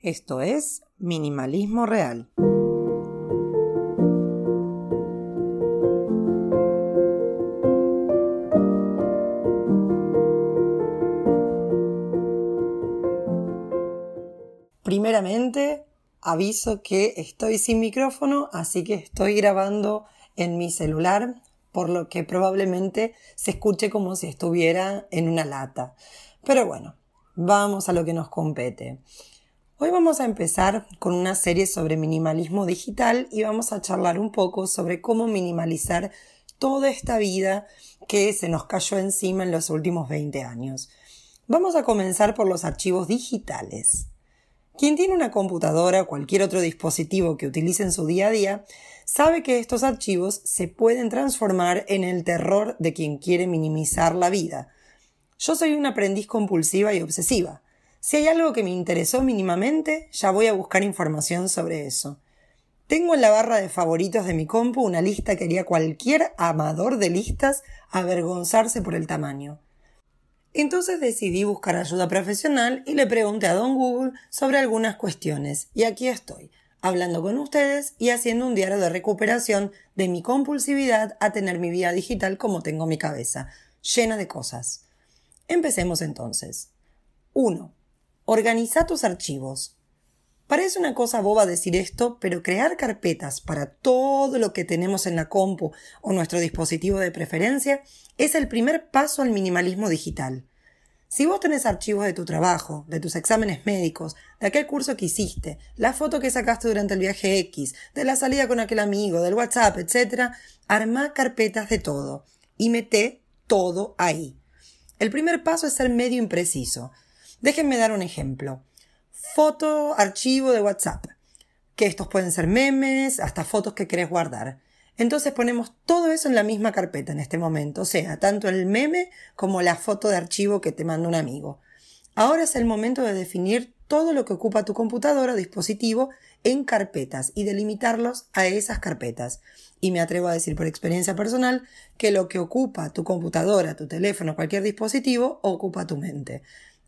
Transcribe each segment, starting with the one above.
Esto es Minimalismo Real. Primeramente, aviso que estoy sin micrófono, así que estoy grabando en mi celular, por lo que probablemente se escuche como si estuviera en una lata. Pero bueno, vamos a lo que nos compete. Hoy vamos a empezar con una serie sobre minimalismo digital y vamos a charlar un poco sobre cómo minimalizar toda esta vida que se nos cayó encima en los últimos 20 años. Vamos a comenzar por los archivos digitales. Quien tiene una computadora o cualquier otro dispositivo que utilice en su día a día, sabe que estos archivos se pueden transformar en el terror de quien quiere minimizar la vida. Yo soy una aprendiz compulsiva y obsesiva. Si hay algo que me interesó mínimamente, ya voy a buscar información sobre eso. Tengo en la barra de favoritos de mi compu una lista que haría cualquier amador de listas avergonzarse por el tamaño. Entonces decidí buscar ayuda profesional y le pregunté a Don Google sobre algunas cuestiones. Y aquí estoy, hablando con ustedes y haciendo un diario de recuperación de mi compulsividad a tener mi vida digital como tengo mi cabeza, llena de cosas. Empecemos entonces. 1. Organiza tus archivos. Parece una cosa boba decir esto, pero crear carpetas para todo lo que tenemos en la compu o nuestro dispositivo de preferencia es el primer paso al minimalismo digital. Si vos tenés archivos de tu trabajo, de tus exámenes médicos, de aquel curso que hiciste, la foto que sacaste durante el viaje X, de la salida con aquel amigo, del WhatsApp, etc., armá carpetas de todo y mete todo ahí. El primer paso es ser medio impreciso. Déjenme dar un ejemplo foto, archivo de WhatsApp, que estos pueden ser memes, hasta fotos que querés guardar. Entonces ponemos todo eso en la misma carpeta en este momento, o sea, tanto el meme como la foto de archivo que te manda un amigo. Ahora es el momento de definir todo lo que ocupa tu computadora o dispositivo en carpetas y delimitarlos a esas carpetas. Y me atrevo a decir por experiencia personal que lo que ocupa tu computadora, tu teléfono, cualquier dispositivo, ocupa tu mente.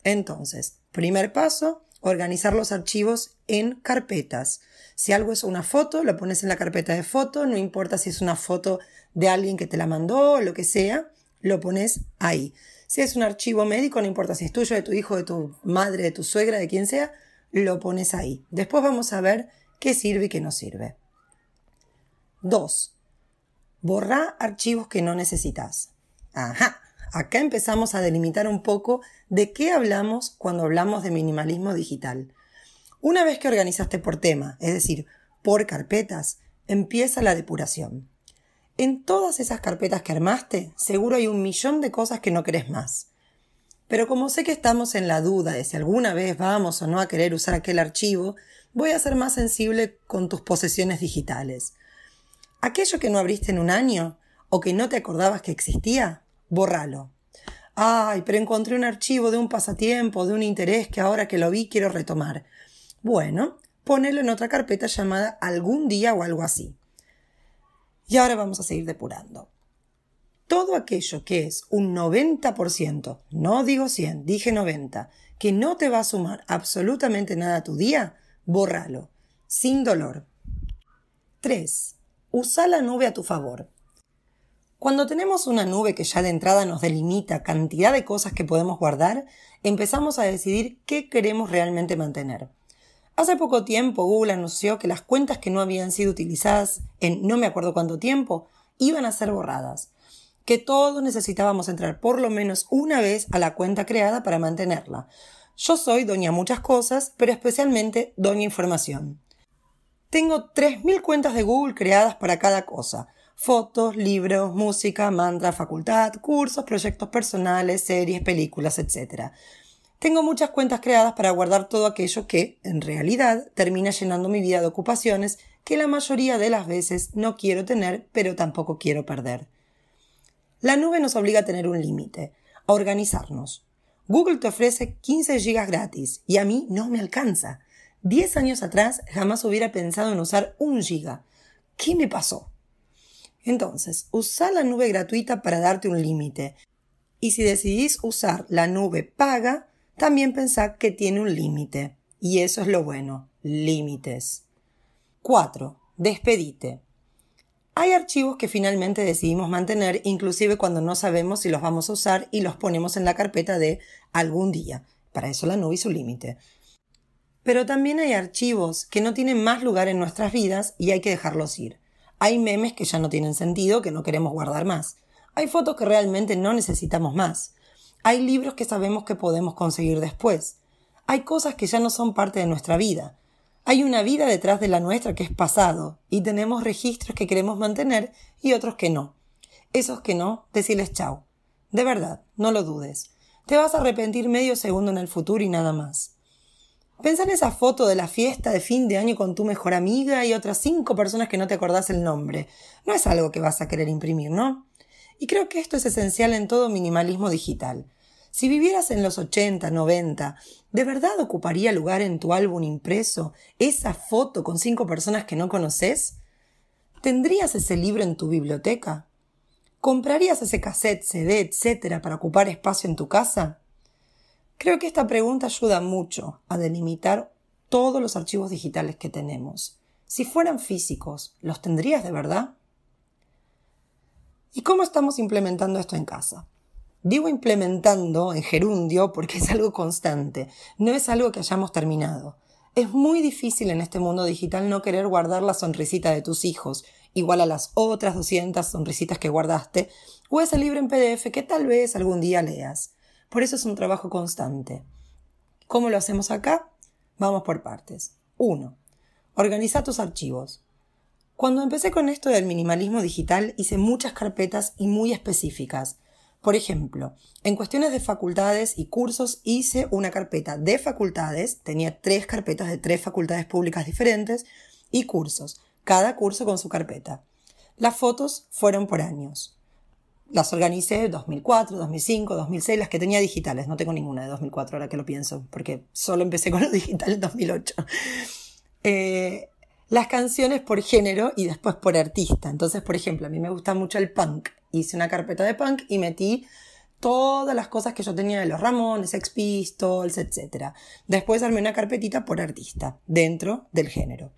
Entonces, primer paso, organizar los archivos en carpetas. Si algo es una foto, lo pones en la carpeta de foto, no importa si es una foto de alguien que te la mandó o lo que sea, lo pones ahí. Si es un archivo médico, no importa si es tuyo, de tu hijo, de tu madre, de tu suegra, de quien sea, lo pones ahí. Después vamos a ver qué sirve y qué no sirve. 2. Borra archivos que no necesitas. Ajá. Acá empezamos a delimitar un poco de qué hablamos cuando hablamos de minimalismo digital. Una vez que organizaste por tema, es decir, por carpetas, empieza la depuración. En todas esas carpetas que armaste, seguro hay un millón de cosas que no querés más. Pero como sé que estamos en la duda de si alguna vez vamos o no a querer usar aquel archivo, voy a ser más sensible con tus posesiones digitales. Aquello que no abriste en un año o que no te acordabas que existía, Bórralo. Ay, pero encontré un archivo de un pasatiempo, de un interés que ahora que lo vi quiero retomar. Bueno, ponelo en otra carpeta llamada algún día o algo así. Y ahora vamos a seguir depurando. Todo aquello que es un 90%, no digo 100, dije 90, que no te va a sumar absolutamente nada a tu día, bórralo, sin dolor. 3. Usa la nube a tu favor. Cuando tenemos una nube que ya de entrada nos delimita cantidad de cosas que podemos guardar, empezamos a decidir qué queremos realmente mantener. Hace poco tiempo Google anunció que las cuentas que no habían sido utilizadas en no me acuerdo cuánto tiempo iban a ser borradas, que todos necesitábamos entrar por lo menos una vez a la cuenta creada para mantenerla. Yo soy doña muchas cosas, pero especialmente doña información. Tengo 3.000 cuentas de Google creadas para cada cosa, fotos, libros, música, mantra, facultad, cursos, proyectos personales, series, películas, etc. Tengo muchas cuentas creadas para guardar todo aquello que, en realidad, termina llenando mi vida de ocupaciones que la mayoría de las veces no quiero tener, pero tampoco quiero perder. La nube nos obliga a tener un límite, a organizarnos. Google te ofrece 15 GB gratis y a mí no me alcanza. Diez años atrás jamás hubiera pensado en usar un giga. ¿Qué me pasó? Entonces, usa la nube gratuita para darte un límite. Y si decidís usar la nube paga, también pensá que tiene un límite. Y eso es lo bueno, límites. 4. Despedite. Hay archivos que finalmente decidimos mantener inclusive cuando no sabemos si los vamos a usar y los ponemos en la carpeta de algún día. Para eso la nube y su límite. Pero también hay archivos que no tienen más lugar en nuestras vidas y hay que dejarlos ir. Hay memes que ya no tienen sentido, que no queremos guardar más. Hay fotos que realmente no necesitamos más. Hay libros que sabemos que podemos conseguir después. Hay cosas que ya no son parte de nuestra vida. Hay una vida detrás de la nuestra que es pasado y tenemos registros que queremos mantener y otros que no. Esos que no, decirles chao. De verdad, no lo dudes. Te vas a arrepentir medio segundo en el futuro y nada más. Pensa en esa foto de la fiesta de fin de año con tu mejor amiga y otras cinco personas que no te acordás el nombre. No es algo que vas a querer imprimir, ¿no? Y creo que esto es esencial en todo minimalismo digital. Si vivieras en los 80, 90, ¿de verdad ocuparía lugar en tu álbum impreso esa foto con cinco personas que no conoces? ¿Tendrías ese libro en tu biblioteca? ¿Comprarías ese cassette, CD, etcétera para ocupar espacio en tu casa? Creo que esta pregunta ayuda mucho a delimitar todos los archivos digitales que tenemos. Si fueran físicos, ¿los tendrías de verdad? ¿Y cómo estamos implementando esto en casa? Digo implementando en gerundio porque es algo constante, no es algo que hayamos terminado. Es muy difícil en este mundo digital no querer guardar la sonrisita de tus hijos, igual a las otras 200 sonrisitas que guardaste, o ese libro en PDF que tal vez algún día leas. Por eso es un trabajo constante. ¿Cómo lo hacemos acá? Vamos por partes. 1. Organiza tus archivos. Cuando empecé con esto del minimalismo digital hice muchas carpetas y muy específicas. Por ejemplo, en cuestiones de facultades y cursos hice una carpeta de facultades, tenía tres carpetas de tres facultades públicas diferentes, y cursos, cada curso con su carpeta. Las fotos fueron por años las organicé 2004, 2005, 2006, las que tenía digitales. No tengo ninguna de 2004 ahora que lo pienso, porque solo empecé con lo digital en 2008. Eh, las canciones por género y después por artista. Entonces, por ejemplo, a mí me gusta mucho el punk. Hice una carpeta de punk y metí todas las cosas que yo tenía de los Ramones, Sex Pistols, etc. Después armé una carpetita por artista, dentro del género.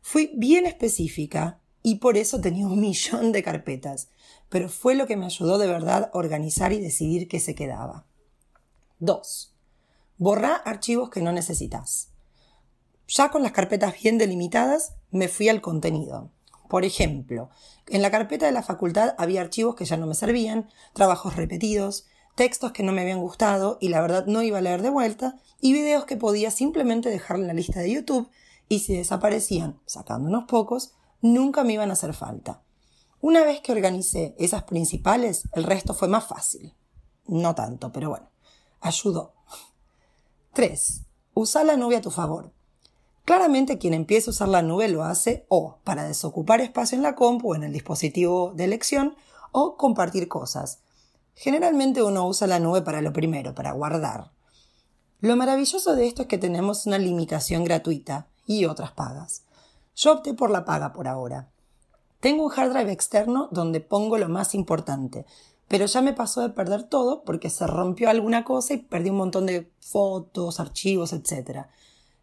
Fui bien específica y por eso tenía un millón de carpetas pero fue lo que me ayudó de verdad a organizar y decidir qué se quedaba. 2. Borrar archivos que no necesitas. Ya con las carpetas bien delimitadas, me fui al contenido. Por ejemplo, en la carpeta de la facultad había archivos que ya no me servían, trabajos repetidos, textos que no me habían gustado y la verdad no iba a leer de vuelta, y videos que podía simplemente dejar en la lista de YouTube y si desaparecían, sacando unos pocos, nunca me iban a hacer falta. Una vez que organicé esas principales, el resto fue más fácil. No tanto, pero bueno, ayudó. 3. Usa la nube a tu favor. Claramente quien empieza a usar la nube lo hace o para desocupar espacio en la compu o en el dispositivo de elección o compartir cosas. Generalmente uno usa la nube para lo primero, para guardar. Lo maravilloso de esto es que tenemos una limitación gratuita y otras pagas. Yo opté por la paga por ahora. Tengo un hard drive externo donde pongo lo más importante, pero ya me pasó de perder todo porque se rompió alguna cosa y perdí un montón de fotos, archivos, etc.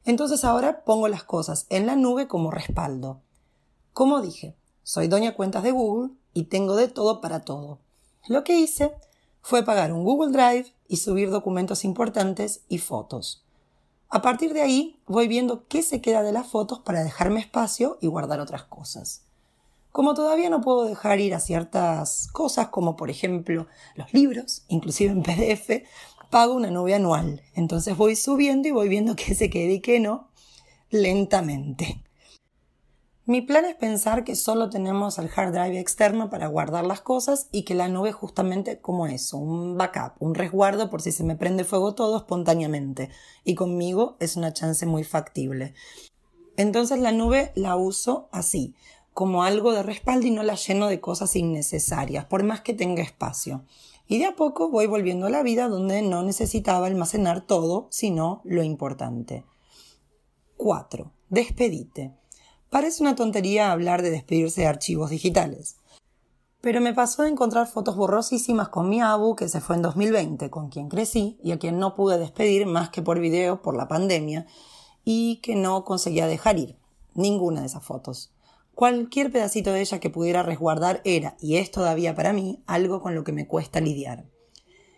Entonces ahora pongo las cosas en la nube como respaldo. Como dije, soy doña cuentas de Google y tengo de todo para todo. Lo que hice fue pagar un Google Drive y subir documentos importantes y fotos. A partir de ahí voy viendo qué se queda de las fotos para dejarme espacio y guardar otras cosas. Como todavía no puedo dejar ir a ciertas cosas, como por ejemplo los libros, inclusive en PDF, pago una nube anual. Entonces voy subiendo y voy viendo qué se quede y qué no, lentamente. Mi plan es pensar que solo tenemos el hard drive externo para guardar las cosas y que la nube justamente como eso, un backup, un resguardo por si se me prende fuego todo espontáneamente. Y conmigo es una chance muy factible. Entonces la nube la uso así como algo de respaldo y no la lleno de cosas innecesarias, por más que tenga espacio. Y de a poco voy volviendo a la vida donde no necesitaba almacenar todo, sino lo importante. 4. Despedite. Parece una tontería hablar de despedirse de archivos digitales. Pero me pasó de encontrar fotos borrosísimas con mi abu, que se fue en 2020, con quien crecí y a quien no pude despedir más que por video por la pandemia, y que no conseguía dejar ir. Ninguna de esas fotos. Cualquier pedacito de ella que pudiera resguardar era, y es todavía para mí, algo con lo que me cuesta lidiar.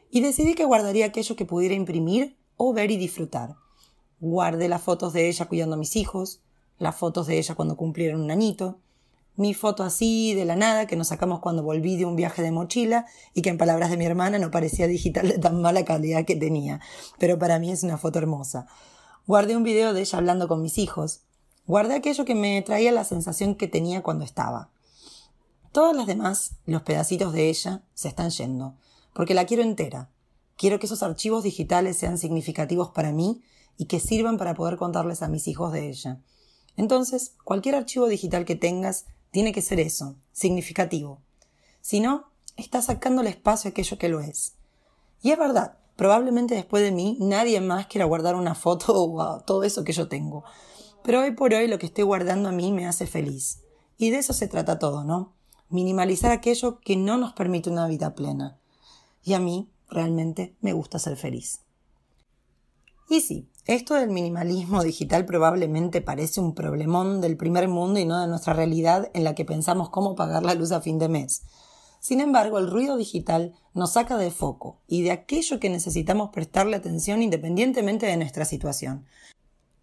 Y decidí que guardaría aquello que pudiera imprimir o ver y disfrutar. Guardé las fotos de ella cuidando a mis hijos, las fotos de ella cuando cumplieron un añito, mi foto así de la nada que nos sacamos cuando volví de un viaje de mochila y que en palabras de mi hermana no parecía digital de tan mala calidad que tenía, pero para mí es una foto hermosa. Guardé un video de ella hablando con mis hijos. Guardé aquello que me traía la sensación que tenía cuando estaba. Todas las demás, los pedacitos de ella, se están yendo, porque la quiero entera. Quiero que esos archivos digitales sean significativos para mí y que sirvan para poder contarles a mis hijos de ella. Entonces, cualquier archivo digital que tengas tiene que ser eso, significativo. Si no, está sacando el espacio a aquello que lo es. Y es verdad, probablemente después de mí nadie más quiera guardar una foto o todo eso que yo tengo. Pero hoy por hoy lo que estoy guardando a mí me hace feliz. Y de eso se trata todo, ¿no? Minimalizar aquello que no nos permite una vida plena. Y a mí realmente me gusta ser feliz. Y sí, esto del minimalismo digital probablemente parece un problemón del primer mundo y no de nuestra realidad en la que pensamos cómo pagar la luz a fin de mes. Sin embargo, el ruido digital nos saca de foco y de aquello que necesitamos prestarle atención independientemente de nuestra situación.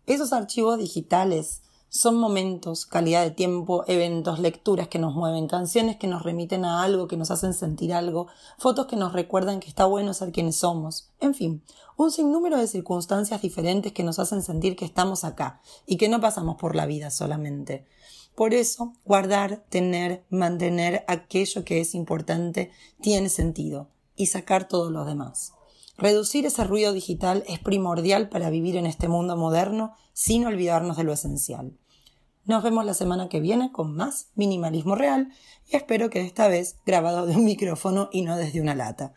Esos archivos digitales son momentos, calidad de tiempo, eventos, lecturas que nos mueven, canciones que nos remiten a algo, que nos hacen sentir algo, fotos que nos recuerdan que está bueno ser quienes somos. En fin, un sinnúmero de circunstancias diferentes que nos hacen sentir que estamos acá y que no pasamos por la vida solamente. Por eso, guardar, tener, mantener aquello que es importante tiene sentido y sacar todo lo demás. Reducir ese ruido digital es primordial para vivir en este mundo moderno sin olvidarnos de lo esencial. Nos vemos la semana que viene con más minimalismo real y espero que esta vez grabado de un micrófono y no desde una lata.